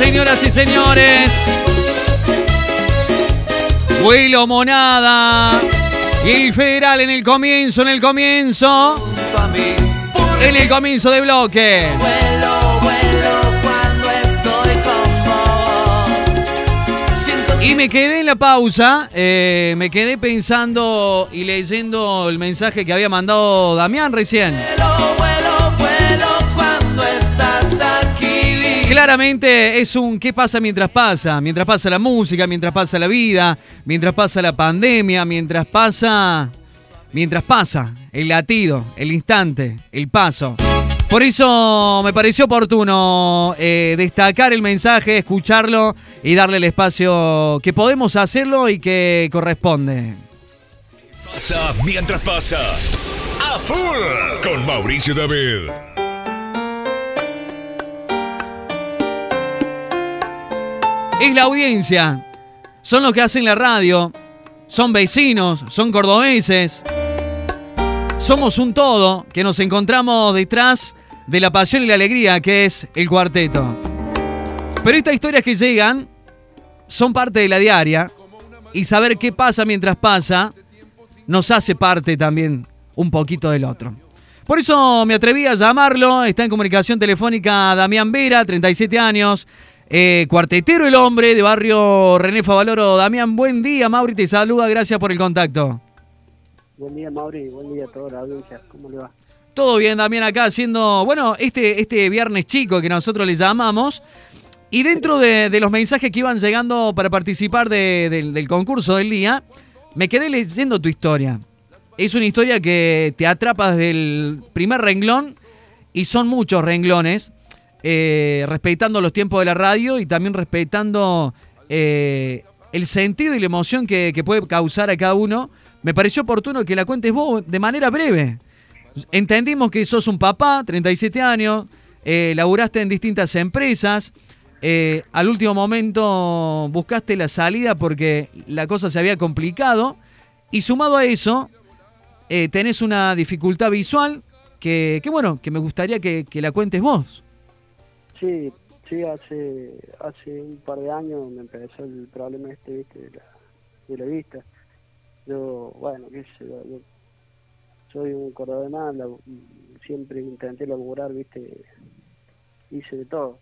Señoras y señores, Vuelo Monada y el Federal en el comienzo, en el comienzo, en el comienzo de bloque. Y me quedé en la pausa, eh, me quedé pensando y leyendo el mensaje que había mandado Damián recién. Claramente es un qué pasa mientras pasa, mientras pasa la música, mientras pasa la vida, mientras pasa la pandemia, mientras pasa, mientras pasa el latido, el instante, el paso. Por eso me pareció oportuno eh, destacar el mensaje, escucharlo y darle el espacio que podemos hacerlo y que corresponde. Pasa mientras pasa. A full con Mauricio David. Es la audiencia, son los que hacen la radio, son vecinos, son cordobeses. Somos un todo que nos encontramos detrás de la pasión y la alegría que es el cuarteto. Pero estas historias que llegan son parte de la diaria y saber qué pasa mientras pasa nos hace parte también un poquito del otro. Por eso me atreví a llamarlo, está en comunicación telefónica Damián Vera, 37 años, eh, cuartetero el hombre de barrio René Favaloro. Damián, buen día, Mauri te saluda, gracias por el contacto. Buen día, Mauri, buen día a toda la audiencia, ¿cómo le va? Todo bien también acá haciendo, bueno, este, este viernes chico que nosotros le llamamos. Y dentro de, los mensajes que iban llegando para participar del concurso del día, me quedé leyendo tu historia. Es una historia que te atrapa desde el primer renglón y son muchos renglones, eh, respetando los tiempos de la radio y también respetando eh, el sentido y la emoción que, que puede causar a cada uno. Me pareció oportuno que la cuentes vos de manera breve. Entendimos que sos un papá, 37 años, eh, laburaste en distintas empresas, eh, al último momento buscaste la salida porque la cosa se había complicado y sumado a eso tenés una dificultad visual que, bueno, que me gustaría que, la cuentes vos. Sí, sí, hace, hace un par de años me empezó el problema este de, la, de la vista. Yo, bueno, qué sé yo soy un cordobés siempre intenté laburar, viste, hice de todo.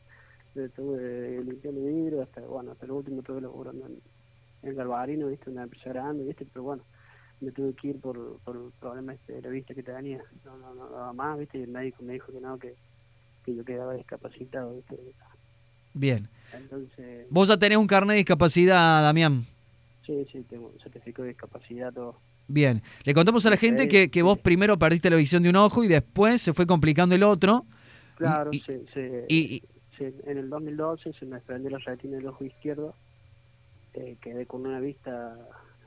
Estuve limpiando vidrio hasta, bueno, hasta el último estuve laburando en, en Galvarino, viste, una empresa grande, viste, pero bueno, me tuve que ir por, por el problema este de la vista que tenía. No, no, no daba más, viste, y el médico me dijo que no, que, que yo quedaba discapacitado, viste. Bien. Entonces... ¿Vos ya tenés un carnet de discapacidad, Damián? Sí, sí, tengo un certificado de discapacidad, todo. Bien, le contamos a la gente que, que, vos primero perdiste la visión de un ojo y después se fue complicando el otro. Claro, sí, sí, en el 2012 se me desprendió la retina del ojo izquierdo, eh, quedé con una vista,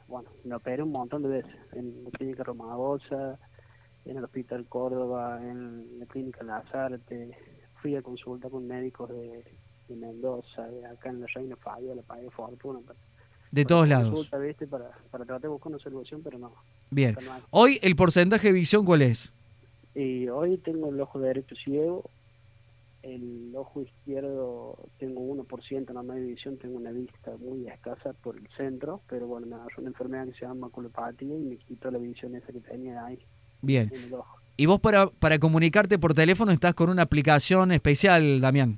bueno, me operé un montón de veces, en la clínica Romagosa, en el Hospital Córdoba, en la clínica Lazarte, fui a consulta con médicos de, Mendoza, de acá en la Reina la pagué fortuna. De todos lados. Para, para tratar de buscar una solución, pero no. Bien. Hoy, ¿el porcentaje de visión cuál es? Y hoy tengo el ojo derecho ciego, el ojo izquierdo tengo 1%, no hay visión, tengo una vista muy escasa por el centro, pero bueno, me agarró una enfermedad que se llama maculopatía y me quitó la visión esa que tenía ahí. Bien. ¿Y vos para, para comunicarte por teléfono estás con una aplicación especial, Damián?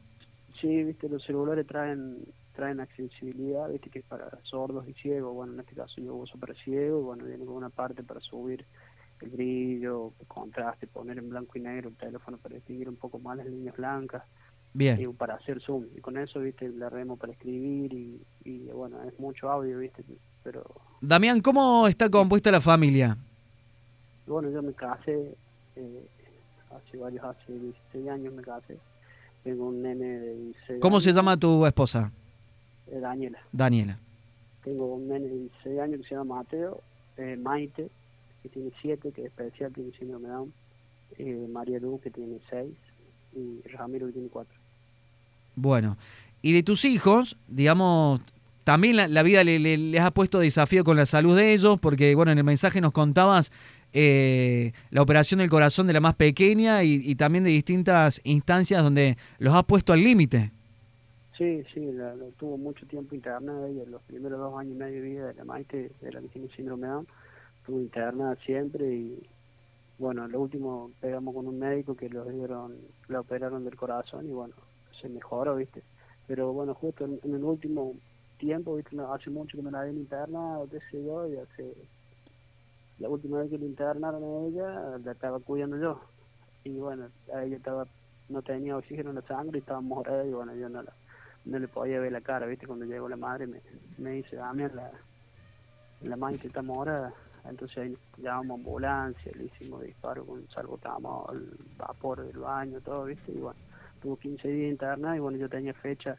Sí, viste, los celulares traen traen accesibilidad, viste que es para sordos y ciegos, bueno, en este caso yo uso para ciego, y bueno, viene con una parte para subir el brillo, el contraste, poner en blanco y negro el teléfono para distinguir un poco más las líneas blancas. Bien. Y para hacer zoom. Y con eso, viste, la remo para escribir y, bueno, es mucho audio, viste, pero... Damián, ¿cómo está compuesta la familia? Bueno, yo me casé, eh, hace varios, hace 16 años me casé. Tengo un nene de 16 ¿Cómo se llama tu esposa? Eh, Daniela. Daniela. Tengo un nene de 16 años que se llama Mateo, eh, Maite, que tiene 7, que es especial, tiene síndrome Down, eh, María Lu, que tiene 6, y Ramiro, que tiene 4. Bueno, y de tus hijos, digamos, también la, vida les le, ha puesto desafío con la salud de ellos, porque, bueno, en el mensaje nos contabas la operación del corazón de la más pequeña y, y también de distintas instancias donde los has puesto al límite. Sí, sí, la, tuvo mucho tiempo internada ella, los primeros dos años y medio de vida de la Maite, de la que tiene síndrome Down, estuvo internada siempre y bueno, lo último pegamos con un médico que lo dieron, la operaron del corazón y bueno, se mejoró, viste. Pero bueno, justo en, en el último tiempo, viste, no, hace mucho que me la habían internado, qué sé yo, y hace la última vez que le internaron a ella, la estaba cuidando yo. Y bueno, a ella estaba, no tenía oxígeno en la sangre y estaba morada y bueno, yo no la no le podía ver la cara, ¿viste? Cuando llegó la madre me, me dice, dame la, la madre está morada. Entonces ahí llamamos ambulancia, le hicimos disparo con salvotamol, vapor del baño, todo, ¿viste? Y bueno, tuvo 15 días interna y bueno, yo tenía fecha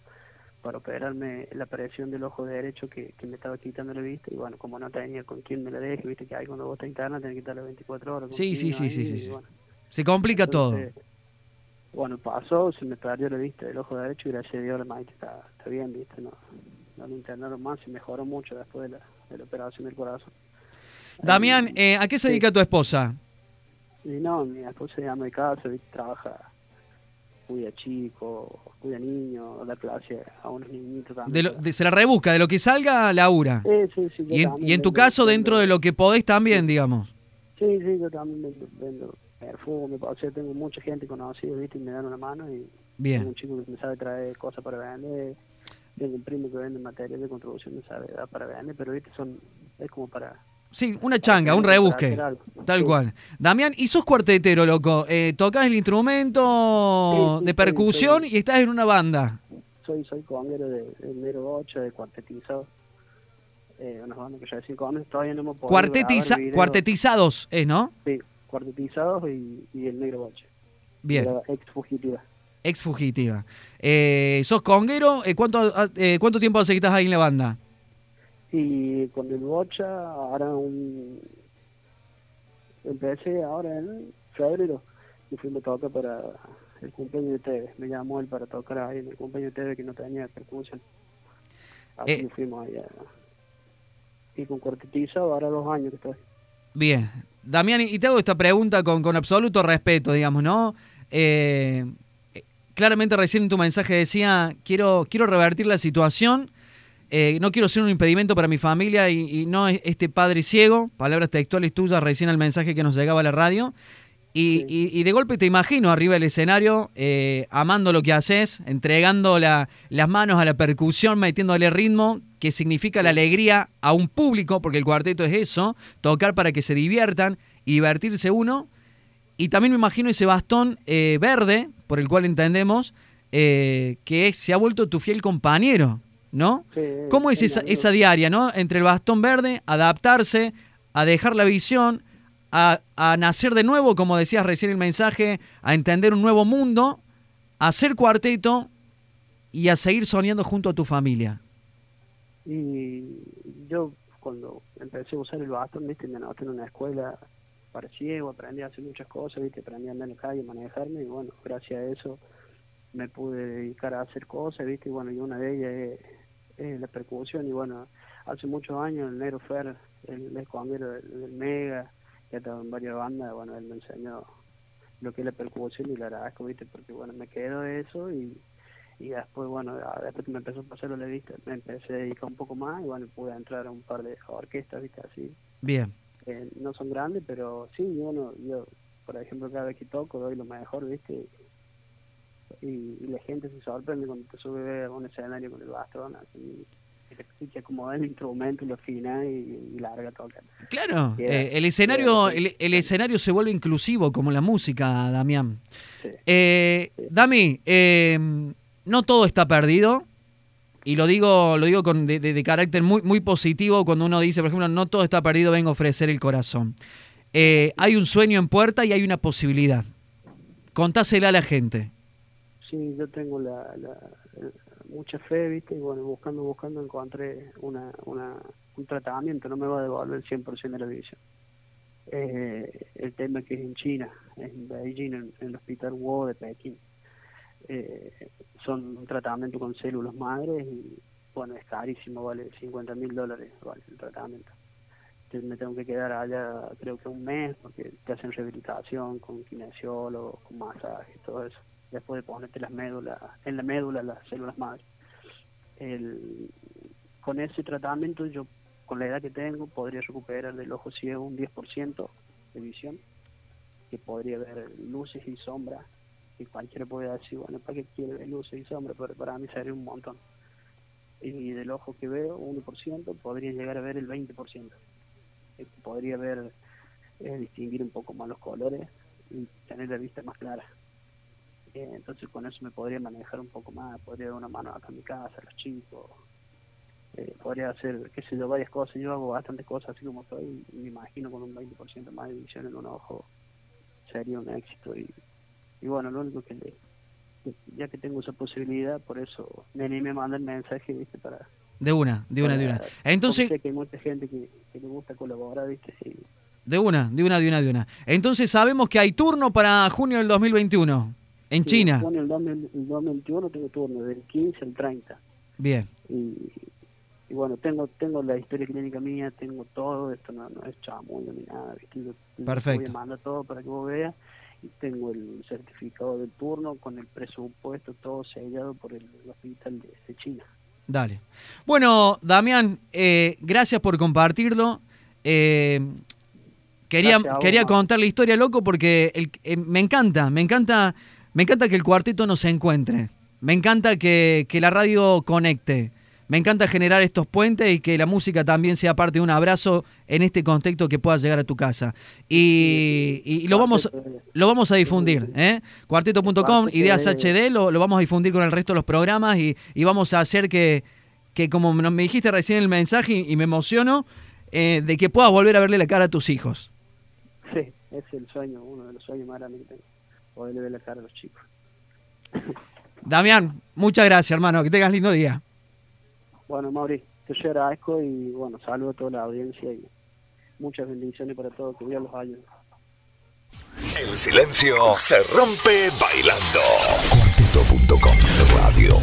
para operarme la presión del ojo derecho que, que me estaba quitando la vista y bueno, como no tenía con quién me la deje, viste que ahí cuando vos estás interna tenés que estar las 24 horas. Sí, sí, sí, ahí, sí, sí, y sí. bueno, Se complica todo. Bueno, pasó, se me perdió la vista del ojo derecho y gracias a Dios la maíz está, está bien, viste, no, no lo internaron más y mejoró mucho después de la, de la operación del corazón. Damián, eh, ¿a qué se Sí. dedica tu esposa? Y no, mi esposa se llama de casa, ¿viste? trabaja, cuida chicos, cuida niños, da clase a unos niñitos también. De lo- de- se la rebusca, de lo que salga, labura. Sí, sí, sí, Y en, y en tu caso, dentro de lo que podés también, digamos. Sí, sí, yo también vendo, vendo perfume, o sea, tengo mucha gente conocida, ¿viste? Y me dan una mano y Bien. tengo un chico que me sabe traer cosas para vender, tengo un primo que vende material de construcción, me sabe dar para vender, pero, ¿viste? Son, es como para... Sí, una changa, un rebusque. Tal Sí. cual. Damián, y sos cuartetero, loco. Eh, tocas el instrumento Sí, sí, de percusión y estás en una banda. Soy, soy conguero de, de Nero 8, de cuartetizado. Eh, unas bandas que ya decían con todavía no hemos podido Cuartetiza- cuartetizados, ¿es, no? Sí, cuartetizados y, y el Negro Boche. Bien, Era ex fugitiva. ex fugitiva. Eh, ¿Sos conguero? Eh, ¿cuánto, eh, ¿Cuánto tiempo hace que estás ahí en la banda? Y con el Bocha, ahora un... Empecé ahora en febrero y fuimos a tocar para el cumpleaños de Teve. Me llamó él para tocar ahí en el cumpleaños de Teve que no tenía percusión. Así Eh. que fuimos allá. Y con cuartetizado, ahora dos años que estoy. Bien. Damián, y te hago esta pregunta con, con absoluto respeto, digamos, ¿no? Eh, claramente recién en tu mensaje decía, quiero, quiero revertir la situación, eh, no quiero ser un impedimento para mi familia y, y no es este padre ciego, palabras textuales tuyas recién al mensaje que nos llegaba a la radio. Y, Sí. y- y de golpe te imagino arriba del escenario, eh, amando lo que haces, entregando la- las manos a la percusión, metiéndole ritmo, que significa la alegría a un público, porque el cuarteto es eso, tocar para que se diviertan y divertirse uno. Y también me imagino ese bastón eh, verde, por el cual entendemos, que se ha vuelto tu fiel compañero, ¿no? Sí, ¿Cómo es esa, esa diaria, ¿no? Entre el bastón verde, adaptarse, a dejar la visión, a, a nacer de nuevo, como decías recién el mensaje, a entender un nuevo mundo, a hacer cuarteto y a seguir soñando junto a tu familia. Y yo cuando empecé a usar el bastón, viste, me anoté en una escuela para ciego, aprendí a hacer muchas cosas, viste, aprendí a andar en la calle, manejarme, y bueno, gracias a eso me pude dedicar a hacer cosas, viste, y bueno, y una de ellas es, es la percusión, y bueno, hace muchos años el Negro Fer, el ex conguero del, del Mega, que ha estado en varias bandas, bueno, él me enseñó lo que es la percusión y la agradezco, viste, porque bueno, me quedo de eso y y después bueno después que me empezó a pasar la vista me empecé a dedicar un poco más y bueno pude entrar a un par de orquestas viste así. Bien. Eh, no son grandes pero sí bueno yo por ejemplo cada vez que toco doy lo mejor viste y, y la gente se sorprende cuando te sube a un escenario con el bastón así y te acomoda el instrumento y lo afina y, y larga toca Claro, eh, el, escenario, el, el escenario se vuelve inclusivo como la música, Damián. sí. Eh, Dami, eh, no todo está perdido. Y lo digo, lo digo con de, de- de carácter muy, muy positivo cuando uno dice, por ejemplo, no todo está perdido, vengo a ofrecer el corazón. Eh, hay un sueño en puerta y hay una posibilidad. Contásela a la gente. Sí, yo tengo la, la- mucha fe, ¿viste? Y bueno, buscando, buscando encontré una, una, un tratamiento, no me va a devolver el 100% de la visión. Eh, el tema que es en China, en Beijing, en, el hospital Wu de Pekín. Eh, son un tratamiento con células madres y bueno, es carísimo, vale 50 mil dólares, vale el tratamiento. Entonces me tengo que quedar allá creo que un mes porque te hacen rehabilitación con kinesiólogo, con masaje, todo eso. Después de ponerte las médulas, en la médula las células madres. el, con ese tratamiento yo, con la edad que tengo, podría recuperar del ojo ciego un 10% de visión, que podría ver luces y sombras, y cualquiera puede decir, bueno, ¿para qué quiere ver luces y sombras? Pero para mí sería un montón. Y del ojo que veo, 1%, podría llegar a ver el 20%. Eh, podría ver, eh, distinguir un poco más los colores y tener la vista más clara. Eh, entonces con eso me podría manejar un poco más, podría dar una mano acá en mi casa, a los chicos, eh, podría hacer, qué sé yo, varias cosas, yo hago bastantes cosas así como estoy, me imagino con un 20% más de visión en un ojo sería un éxito y, y bueno, lo único que le, ya que tengo esa posibilidad, por eso me animé a mandar mensaje, viste, para... De una, de una, de una. Entonces... Sé que hay mucha gente que, que le gusta colaborar, viste, sí. De una, de una, de una, de una. Entonces sabemos que hay turno para junio del 2021 en China. 2000 el 2021 tengo turno, del 15 al 30. Bien, Y, y bueno, tengo tengo la historia clínica mía, tengo todo, esto no, no es chamuyo ni nada, ¿viste? Yo- yo Perfecto. Voy a mandar todo para que vos veas. Y tengo el certificado del turno con el presupuesto, todo sellado por el hospital de, de China. dale. Bueno, Damián, eh, gracias por compartirlo. Eh, quería vos, quería contar la historia, loco, porque el- eh, me encanta, me encanta, me encanta que el cuarteto nos encuentre. Me encanta que, que la radio conecte. Me encanta generar estos puentes y que la música también sea parte de un abrazo en este contexto que pueda llegar a tu casa. Y, y- lo, vamos, lo vamos a difundir. ¿eh? Cuarteto.com, Cuarteto Ideas de- HD, lo, lo vamos a difundir con el resto de los programas y, y vamos a hacer que, que como me dijiste recién el mensaje y, y me emociono, eh, de que puedas volver a verle la cara a tus hijos. Sí, es el sueño, uno de los sueños más grandes que tengo. Poderle ver la cara a los chicos. Damián, muchas gracias, hermano. Que tengas lindo día. Bueno, Mauri, te yo agradezco y bueno, saludo a toda la audiencia y muchas bendiciones para todos, que Dios los ayude. El silencio se rompe bailando. Cuarteto.com Radio.